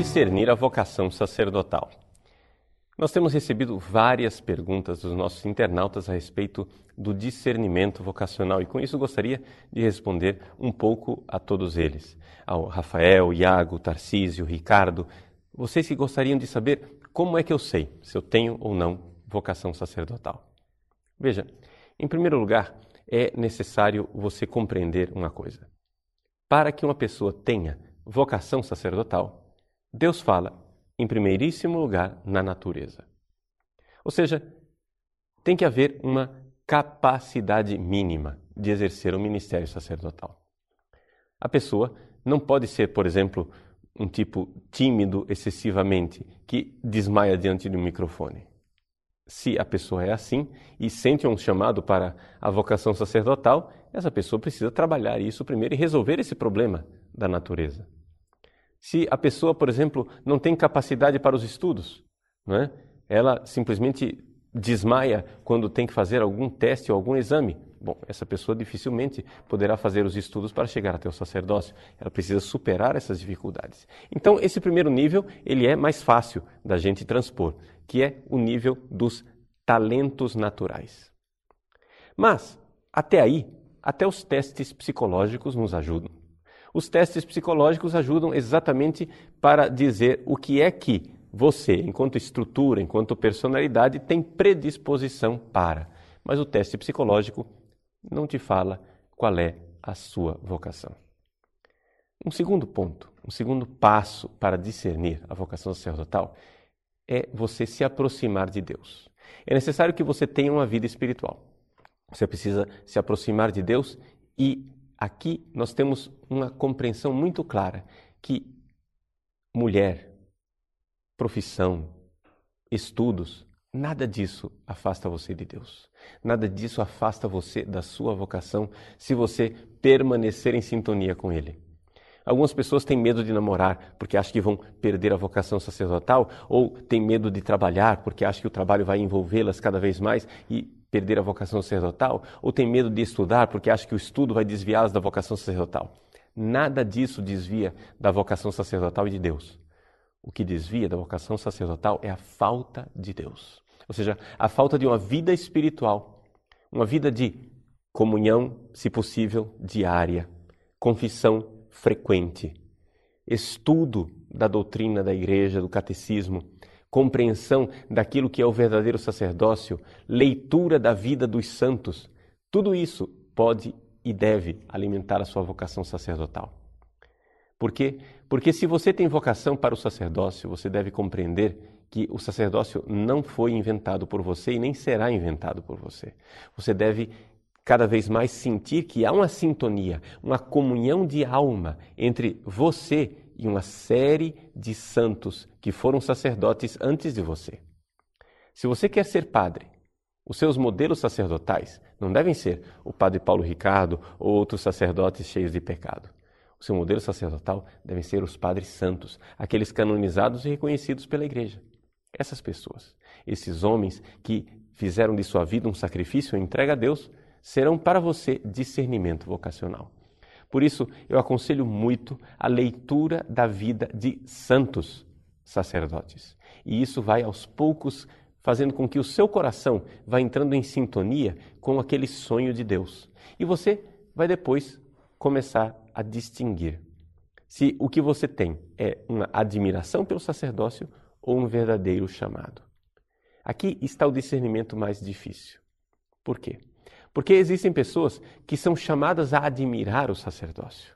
Discernir a vocação sacerdotal? Nós temos recebido várias perguntas dos nossos internautas a respeito do discernimento vocacional e com isso gostaria de responder um pouco a todos eles. Ao Rafael, Iago, Tarcísio, Ricardo, vocês que gostariam de saber como é que eu sei se eu tenho ou não vocação sacerdotal. Veja, em primeiro lugar, é necessário você compreender uma coisa. Para que uma pessoa tenha vocação sacerdotal, Deus fala, em primeiríssimo lugar, na natureza. Ou seja, tem que haver uma capacidade mínima de exercer o ministério sacerdotal. A pessoa não pode ser, por exemplo, um tipo tímido excessivamente que desmaia diante de um microfone. Se a pessoa é assim e sente um chamado para a vocação sacerdotal, essa pessoa precisa trabalhar isso primeiro e resolver esse problema da natureza. Se a pessoa, por exemplo, não tem capacidade para os estudos, não é? ela simplesmente desmaia quando tem que fazer algum teste ou algum exame. Bom, essa pessoa dificilmente poderá fazer os estudos para chegar até o sacerdócio. Ela precisa superar essas dificuldades. Então, esse primeiro nível, ele é mais fácil da gente transpor, que é o nível dos talentos naturais. Mas, até aí, até os testes psicológicos nos ajudam. Os testes psicológicos ajudam exatamente para dizer o que é que você, enquanto estrutura, enquanto personalidade, tem predisposição para. Mas o teste psicológico não te fala qual é a sua vocação. Um segundo ponto, um segundo passo para discernir a vocação sacerdotal é você se aproximar de Deus. É necessário que você tenha uma vida espiritual. Você precisa se aproximar de Deus e aqui nós temos uma compreensão muito clara que mulher, profissão, estudos, nada disso afasta você de Deus. Nada disso afasta você da sua vocação se você permanecer em sintonia com Ele. Algumas pessoas têm medo de namorar porque acham que vão perder a vocação sacerdotal, ou têm medo de trabalhar porque acham que o trabalho vai envolvê-las cada vez mais e perder a vocação sacerdotal, ou têm medo de estudar porque acham que o estudo vai desviá-las da vocação sacerdotal. Nada disso desvia da vocação sacerdotal e de Deus. O que desvia da vocação sacerdotal é a falta de Deus. Ou seja, a falta de uma vida espiritual, uma vida de comunhão, se possível, diária, confissão frequente, estudo da doutrina da igreja, do catecismo, compreensão daquilo que é o verdadeiro sacerdócio, leitura da vida dos santos. Tudo isso pode e deve alimentar a sua vocação sacerdotal. Por quê? Porque se você tem vocação para o sacerdócio, você deve compreender que o sacerdócio não foi inventado por você e nem será inventado por você. Você deve cada vez mais sentir que há uma sintonia, uma comunhão de alma entre você e uma série de santos que foram sacerdotes antes de você. Se você quer ser padre, os seus modelos sacerdotais não devem ser o padre Paulo Ricardo ou outros sacerdotes cheios de pecado. O seu modelo sacerdotal devem ser os padres santos, aqueles canonizados e reconhecidos pela igreja. Essas pessoas, esses homens que fizeram de sua vida um sacrifício e entrega a Deus, serão para você discernimento vocacional. Por isso, eu aconselho muito a leitura da vida de santos sacerdotes. E isso vai aos poucos fazendo com que o seu coração vá entrando em sintonia com aquele sonho de Deus. E você vai depois começar a distinguir se o que você tem é uma admiração pelo sacerdócio ou um verdadeiro chamado. Aqui está o discernimento mais difícil. Por quê? Porque existem pessoas que são chamadas a admirar o sacerdócio.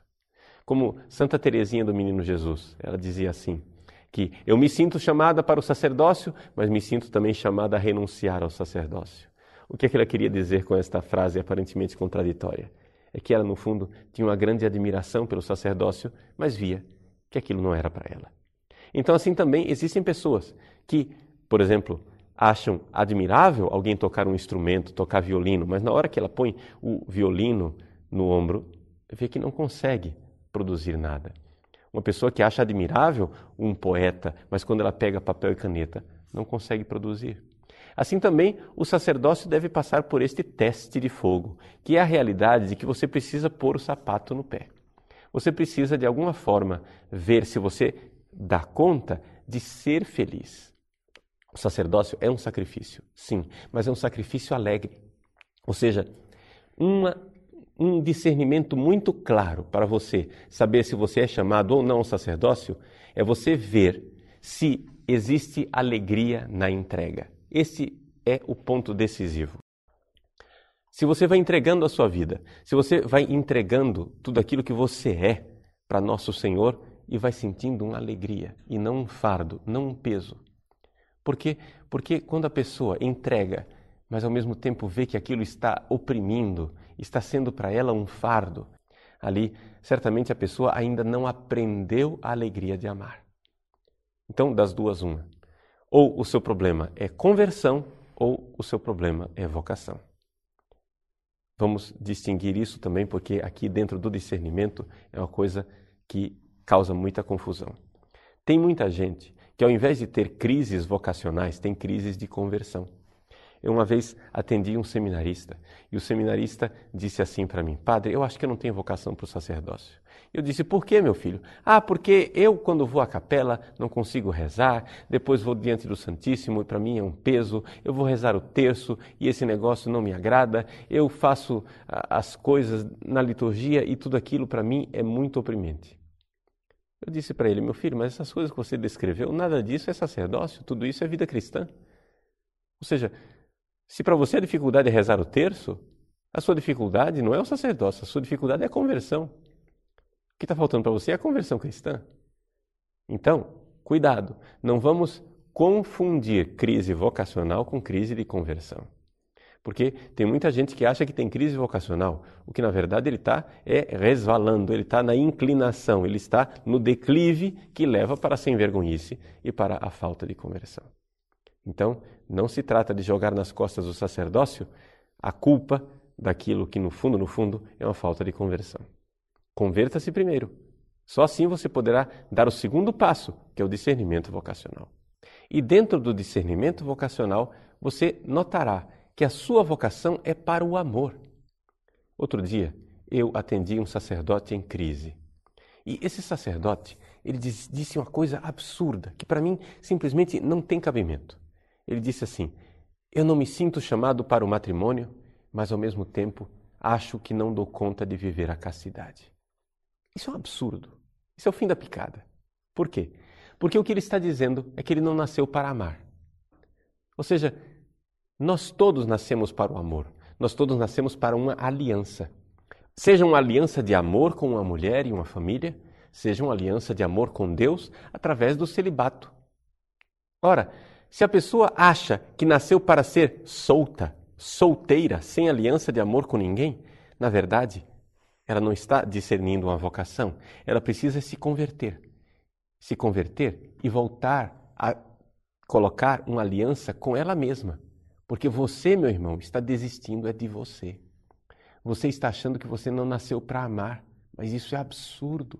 Como Santa Teresinha do Menino Jesus, ela dizia assim: que eu me sinto chamada para o sacerdócio, mas me sinto também chamada a renunciar ao sacerdócio. O que é que ela queria dizer com esta frase aparentemente contraditória? É que ela, no fundo, tinha uma grande admiração pelo sacerdócio, mas via que aquilo não era para ela. Então, assim também existem pessoas que, por exemplo, acham admirável alguém tocar um instrumento, tocar violino, mas na hora que ela põe o violino no ombro, vê que não consegue produzir nada. Uma pessoa que acha admirável um poeta, mas quando ela pega papel e caneta, não consegue produzir. Assim também, o sacerdócio deve passar por este teste de fogo, que é a realidade de que você precisa pôr o sapato no pé. Você precisa, de alguma forma, ver se você dá conta de ser feliz. O sacerdócio é um sacrifício, sim, mas é um sacrifício alegre. Ou seja, uma, um discernimento muito claro para você saber se você é chamado ou não ao sacerdócio é você ver se existe alegria na entrega. Esse é o ponto decisivo. Se você vai entregando a sua vida, se você vai entregando tudo aquilo que você é para nosso Senhor e vai sentindo uma alegria e não um fardo, não um peso. Por quê? Porque quando a pessoa entrega, mas ao mesmo tempo vê que aquilo está oprimindo, está sendo para ela um fardo, ali certamente a pessoa ainda não aprendeu a alegria de amar. Então, das duas, uma. Ou o seu problema é conversão, ou o seu problema é vocação. Vamos distinguir isso também, porque aqui dentro do discernimento é uma coisa que causa muita confusão. Tem muita gente que ao invés de ter crises vocacionais, tem crises de conversão. Eu uma vez atendi um seminarista e o seminarista disse assim para mim: Padre, eu acho que eu não tenho vocação para o sacerdócio. Eu disse: Por que, meu filho? Ah, porque eu, quando vou à capela, não consigo rezar, depois vou diante do Santíssimo e para mim é um peso. Eu vou rezar o terço e esse negócio não me agrada. Eu faço as coisas na liturgia e tudo aquilo para mim é muito oprimente. Eu disse para ele, meu filho, mas essas coisas que você descreveu, nada disso é sacerdócio, tudo isso é vida cristã. Ou seja, se para você a dificuldade é rezar o terço, a sua dificuldade não é o sacerdócio, a sua dificuldade é a conversão. O que está faltando para você é a conversão cristã. Então, cuidado, não vamos confundir crise vocacional com crise de conversão. Porque tem muita gente que acha que tem crise vocacional, o que na verdade ele está é resvalando, ele está na inclinação, ele está no declive que leva para a sem vergonhice e para a falta de conversão. Então, não se trata de jogar nas costas do sacerdócio a culpa daquilo que no fundo, no fundo, é uma falta de conversão. Converta-se primeiro. Só assim você poderá dar o segundo passo, que é o discernimento vocacional. E dentro do discernimento vocacional, você notará que a sua vocação é para o amor. Outro dia, eu atendi um sacerdote em crise. E esse sacerdote, ele disse uma coisa absurda, que para mim simplesmente não tem cabimento. Ele disse assim: Eu não me sinto chamado para o matrimônio, mas ao mesmo tempo acho que não dou conta de viver a castidade. Isso é um absurdo. Isso é o fim da picada. Por quê? Porque o que ele está dizendo é que ele não nasceu para amar. Ou seja, nós todos nascemos para o amor. Nós todos nascemos para uma aliança. Seja uma aliança de amor com uma mulher e uma família, seja uma aliança de amor com Deus através do celibato. Ora, se a pessoa acha que nasceu para ser solta, solteira, sem aliança de amor com ninguém, na verdade, ela não está discernindo uma vocação. Ela precisa se converter. Se converter e voltar a colocar uma aliança com ela mesma. Porque você, meu irmão, está desistindo é de você. Você está achando que você não nasceu para amar, mas isso é absurdo.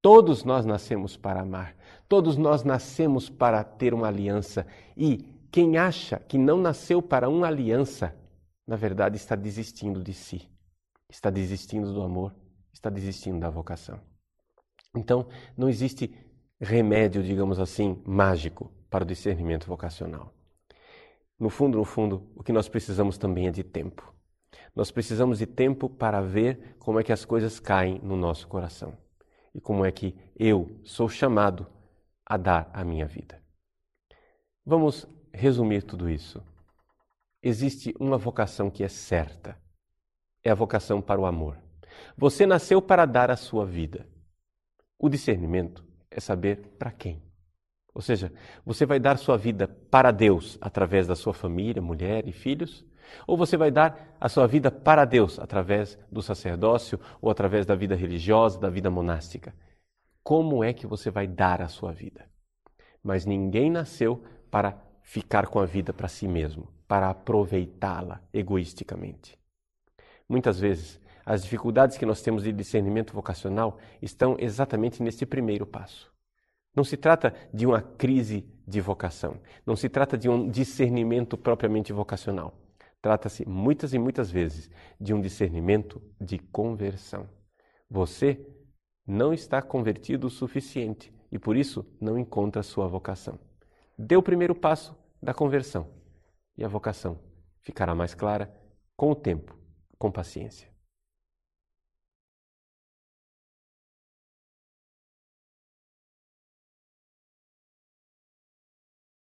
Todos nós nascemos para amar, todos nós nascemos para ter uma aliança. E quem acha que não nasceu para uma aliança, na verdade está desistindo de si, está desistindo do amor, está desistindo da vocação. Então, não existe remédio, digamos assim, mágico para o discernimento vocacional. No fundo, no fundo, o que nós precisamos também é de tempo. Nós precisamos de tempo para ver como é que as coisas caem no nosso coração e como é que eu sou chamado a dar a minha vida. Vamos resumir tudo isso. Existe uma vocação que é certa. É a vocação para o amor. Você nasceu para dar a sua vida. O discernimento é saber para quem. Ou seja, você vai dar sua vida para Deus através da sua família, mulher e filhos? Ou você vai dar a sua vida para Deus através do sacerdócio ou através da vida religiosa, da vida monástica? Como é que você vai dar a sua vida? Mas ninguém nasceu para ficar com a vida para si mesmo, para aproveitá-la egoisticamente. Muitas vezes, as dificuldades que nós temos de discernimento vocacional estão exatamente nesse primeiro passo. Não se trata de uma crise de vocação, não se trata de um discernimento propriamente vocacional. Trata-se muitas e muitas vezes de um discernimento de conversão. Você não está convertido o suficiente e por isso não encontra sua vocação. Dê o primeiro passo da conversão e a vocação ficará mais clara com o tempo, com paciência.